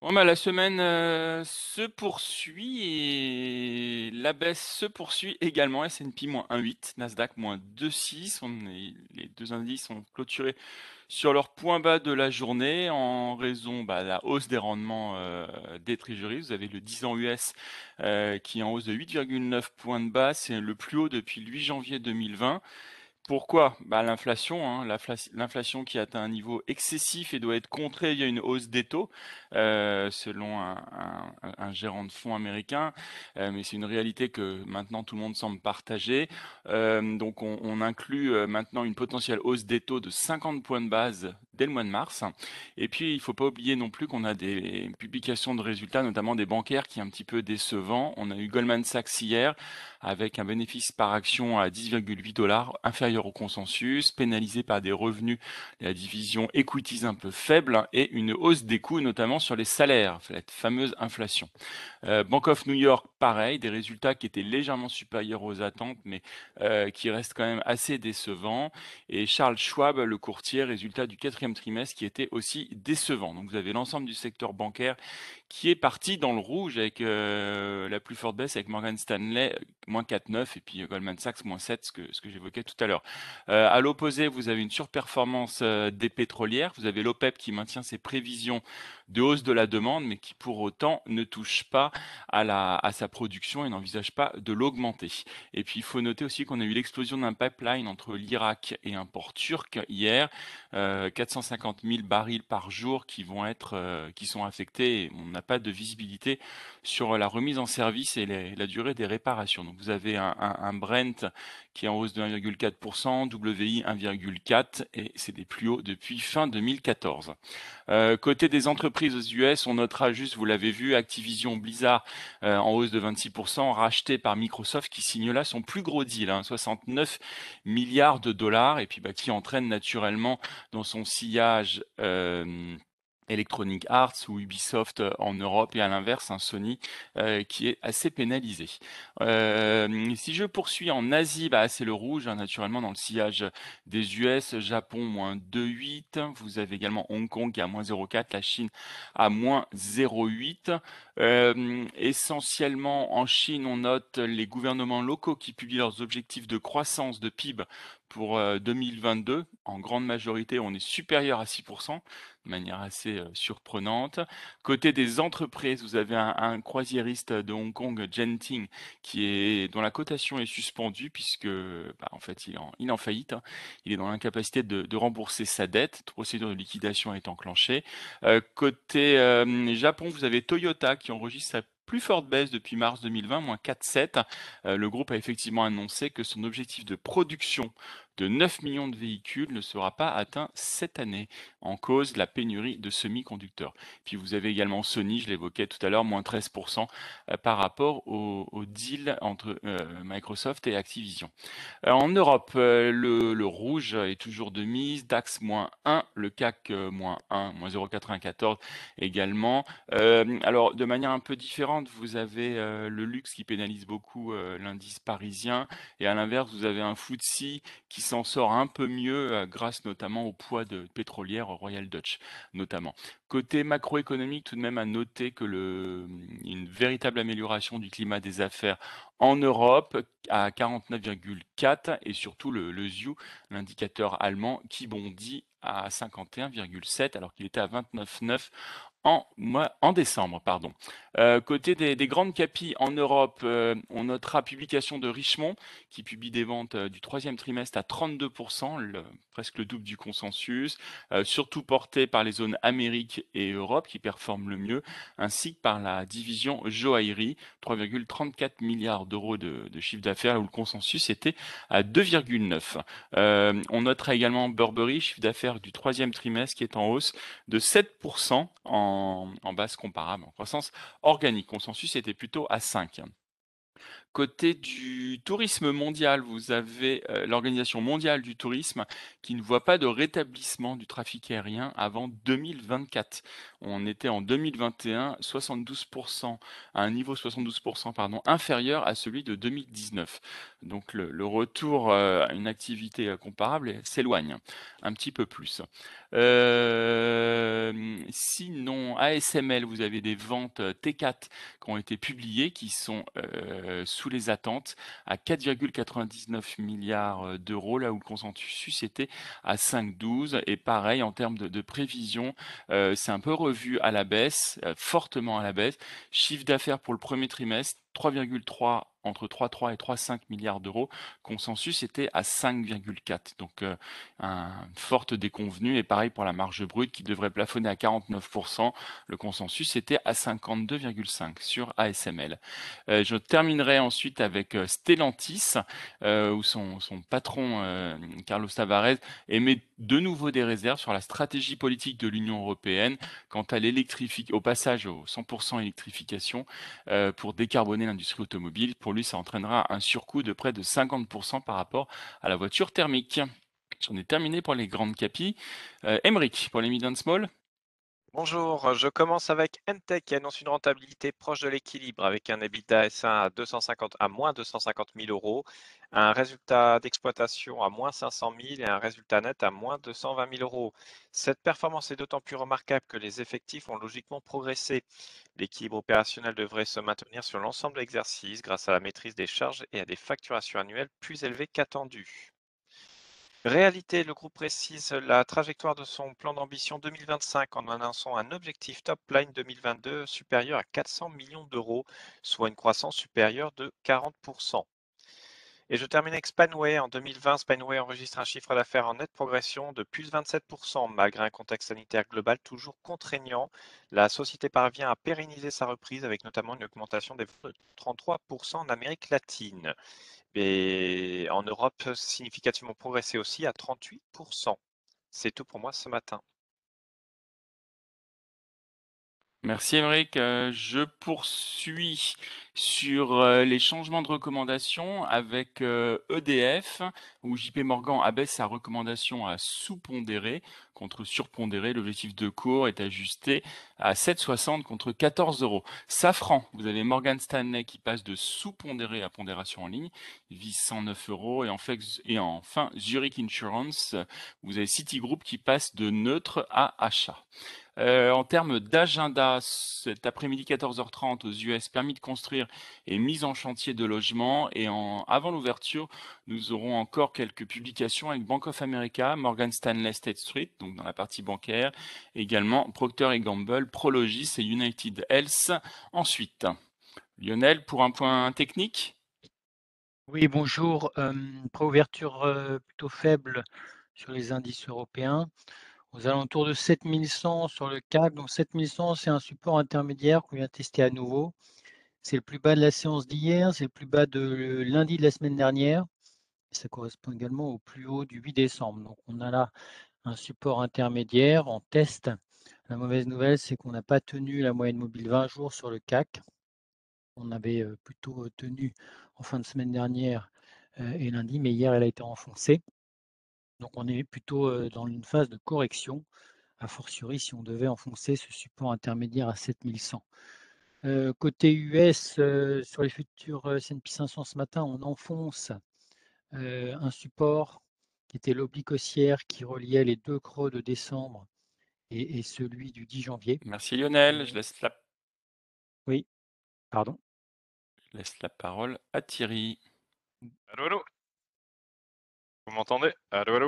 Bon, bah, la semaine, heu, se poursuit et la baisse se poursuit également. S&P moins 1,8, Nasdaq moins 2,6. On est les 2 indices ont clôturé sur leur point bas de la journée en raison, bah, de la hausse des rendements, heu, des treasuries. Vous avez le 10 ans US, qui est en hausse de 8,9 points de base. C'est le plus haut depuis le 8 janvier 2020. Pourquoi? Bah, l'inflation, hein, l'inflation qui atteint un niveau excessif et doit être contrée via une hausse des taux, heu, selon un gérant de fonds américain, heu, mais c'est une réalité que maintenant tout le monde semble partager. Hem, donc on inclut, maintenant une potentielle hausse des taux de 50 points de base dès le mois de mars et puis il faut pas oublier non plus qu'on a des publications de résultats, notamment des bancaires qui est un petit peu décevant. On a eu Goldman Sachs hier avec un bénéfice par action à 10,8 inférieur au consensus, pénalisé par des revenus de la division equities un peu faible et une hausse des coûts, notamment sur les salaires, cette fameuse inflation. Euh, Bank of New York, pareil, des résultats qui étaient légèrement supérieurs aux attentes, mais euh, qui restent quand même assez décevants. Et Charles Schwab, le courtier, résultat du quatrième trimestre, qui était aussi décevant. Donc vous avez l'ensemble du secteur bancaire qui est parti dans le rouge avec euh, la plus forte baisse avec Morgan Stanley moins 4,9 et puis Goldman Sachs moins 7, ce que, j'évoquais tout à l'heure. Euh, à l'opposé, vous avez une surperformance euh, des pétrolières. Vous avez l'OPEP qui maintient ses prévisions de hausse de la demande, mais qui pour autant ne touche pas à, la, à sa production et n'envisage pas de l'augmenter. Et puis il faut noter aussi qu'on a eu l'explosion d'un pipeline entre l'Irak et un port turc hier, euh, 450 000 barils par jour qui vont être, euh, qui sont affectés. On n'a pas de visibilité sur la remise en service et la durée des réparations. Donc vous avez un, un, un Brent qui est en hausse de 1,4%, WI 1,4% et c'est des plus hauts depuis fin 2014. Euh, côté des entreprises aux US, on notera juste, vous l'avez vu, Activision Blizzard euh, en hausse de 26%, racheté par Microsoft qui signe là son plus gros deal, hein, 69 milliards de dollars, et puis bah, qui entraîne naturellement dans son sillage euh, Electronic Arts ou Ubisoft euh, en Europe et à l'inverse un Sony euh, qui est assez pénalisé. Euh, si je poursuis en Asie, bah, c'est le rouge hein, naturellement dans le sillage des US, Japon moins 2,8, vous avez également Hong Kong qui à moins 0,4, la Chine à moins 0,8. Euh, essentiellement en Chine, on note les gouvernements locaux qui publient leurs objectifs de croissance de PIB pour 2022. En grande majorité, on est supérieur à 6% de manière assez euh, surprenante. Côté des entreprises, vous avez un, croisiériste de Hong Kong, Genting, qui est dont la cotation est suspendue puisque, bah, en fait, il est en, il en faillite. Hein. Il est dans l'incapacité de, rembourser sa dette. Procédure de liquidation est enclenchée. Euh, côté euh, Japon, vous avez Toyota qui enregistre sa plus forte baisse depuis mars 2020, moins 4,7. Euh, le groupe a effectivement annoncé que son objectif de production de 9 millions de véhicules ne sera pas atteint cette année, en cause de la pénurie de semi-conducteurs. Puis vous avez également Sony, je l'évoquais tout à l'heure, moins 13% euh, par rapport au, deal entre euh, Microsoft et Activision. Euh, en Europe, le, rouge est toujours de mise, DAX moins 1, le CAC moins 1, moins 0,94 également. alors de manière un peu différente, vous avez le luxe qui pénalise beaucoup l'indice parisien et à l'inverse, vous avez un FTSE qui s'en sort un peu mieux grâce notamment au poids de pétrolière Royal Dutch notamment. Côté macroéconomique, tout de même à noter que le, une véritable amélioration du climat des affaires en Europe à 49,4 et surtout le, le ZIU, l'indicateur allemand, qui bondit à 51,7 alors qu'il était à 29,9 en, en décembre. Pardon. Euh, côté des, des, grandes capis en Europe, euh, on notera publication de Richemont qui publie des ventes euh, du troisième trimestre à 32%, le, presque le double du consensus, surtout porté par les zones Amérique et Europe qui performent le mieux, ainsi que par la division joaillerie, 3,34 milliards d'euros de, de, chiffre d'affaires où le consensus était à 2,9. Euh, on notera également Burberry, chiffre d'affaires du troisième trimestre qui est en hausse de 7% en, en base comparable, en croissance organique. Consensus était plutôt à 5. Côté du tourisme mondial, vous avez euh, l'Organisation mondiale du tourisme qui ne voit pas de rétablissement du trafic aérien avant 2024. On était en 2021 72% à un niveau 72% pardon inférieur à celui de 2019. Donc le, retour euh, à une activité comparable s'éloigne un petit peu plus. Euh, sinon, ASML, vous avez des ventes T4 qui ont été publiées, qui sont sous les attentes à 4,99 milliards d'euros, là où le consensus était à 5,12. Et pareil, en termes de, prévision, c'est un peu revu à la baisse, fortement à la baisse. Chiffre d'affaires pour le premier trimestre, 3,3 entre 3,3 et 3,5 milliards d'euros. Consensus était à 5,4. Donc euh, un forte déconvenue. Et pareil pour la marge brute qui devrait plafonner à 49%. Le consensus était à 52,5 sur ASML. Euh, je terminerai ensuite avec euh, Stellantis, où son, son patron Carlos Tavares émet de nouveau des réserves sur la stratégie politique de l'Union européenne quant à l'électrification, au passage au 100% électrification pour décarboner l'industrie automobile. Pour ça entraînera un surcoût de près de 50% par rapport à la voiture thermique. J'en ai terminé pour les grandes capis. Euh, pour les mid small. Bonjour, je commence avec Entech qui annonce une rentabilité proche de l'équilibre avec un EBITDA S1 à, 250, à moins 250 000 euros, un résultat d'exploitation à moins 500 000 et un résultat net à moins 220 000 euros. Cette performance est d'autant plus remarquable que les effectifs ont logiquement progressé. L'équilibre opérationnel devrait se maintenir sur l'ensemble de l'exercice grâce à la maîtrise des charges et à des facturations annuelles plus élevées qu'attendues. Réalité, le groupe précise la trajectoire de son plan d'ambition 2025 en annonçant un objectif top line 2022 supérieur à 400 millions d'euros, soit une croissance supérieure de 40%. Et je termine avec Spanway. En 2020, Spanway enregistre un chiffre d'affaires en nette progression de plus de 27%, malgré un contexte sanitaire global toujours contraignant. La société parvient à pérenniser sa reprise avec notamment une augmentation des ventes de 33% en Amérique latine. Et en Europe, significativement progressé aussi à 38%. C'est tout pour moi ce matin. Merci Émeric. Euh, je poursuis sur euh, les changements de recommandation avec EDF, euh, e où JP Morgan abaisse sa recommandation à sous-pondéré contre surpondéré. L'objectif de cours est ajusté à 7,60 contre 14 euros. Safran, vous avez Morgan Stanley qui passe de sous-pondéré à pondération en ligne, vise 109 euros. Et, et enfin, Zurich Insurance, vous avez Citigroup qui passe de neutre à achat. Euh, en termes d'agenda, cet après-midi 14h30 aux US, permis de construire et mise en chantier de logements. Et en, avant l'ouverture, nous aurons encore quelques publications avec Bank of America, Morgan Stanley State Street, dans la partie bancaire, également Procter Gamble, Prologis et United Health. Ensuite, Lionel, pour un point technique? Oui, bonjour. Euh, préouverture euh, plutôt faible sur les indices européens aux alentours de 7100 sur le CAC. Donc 7100, c'est un support intermédiaire qu'on vient tester à nouveau. C'est le plus bas de la séance d'hier, c'est le plus bas de lundi de la semaine dernière. Ça correspond également au plus haut du 8 décembre. Donc on a là support intermédiaire en test. La mauvaise nouvelle, c'est qu'on n'a pas tenu la moyenne mobile 20 jours sur le CAC. On avait euh, plutôt tenu en fin de semaine dernière euh, et lundi, mais hier, elle a été enfoncée. Donc on est plutôt dans une phase de correction, a fortiori si on devait enfoncer ce support intermédiaire à 7100. côté US, sur les futurs S&P 500 ce matin, on enfonce un support qui était l'oblique haussière qui reliait les deux creux de décembre et, celui du 10 janvier. Merci Lionel, je laisse la... Oui, pardon? Je laisse la parole à Thierry. Allô, allô? Vous m'entendez? Allô, allô?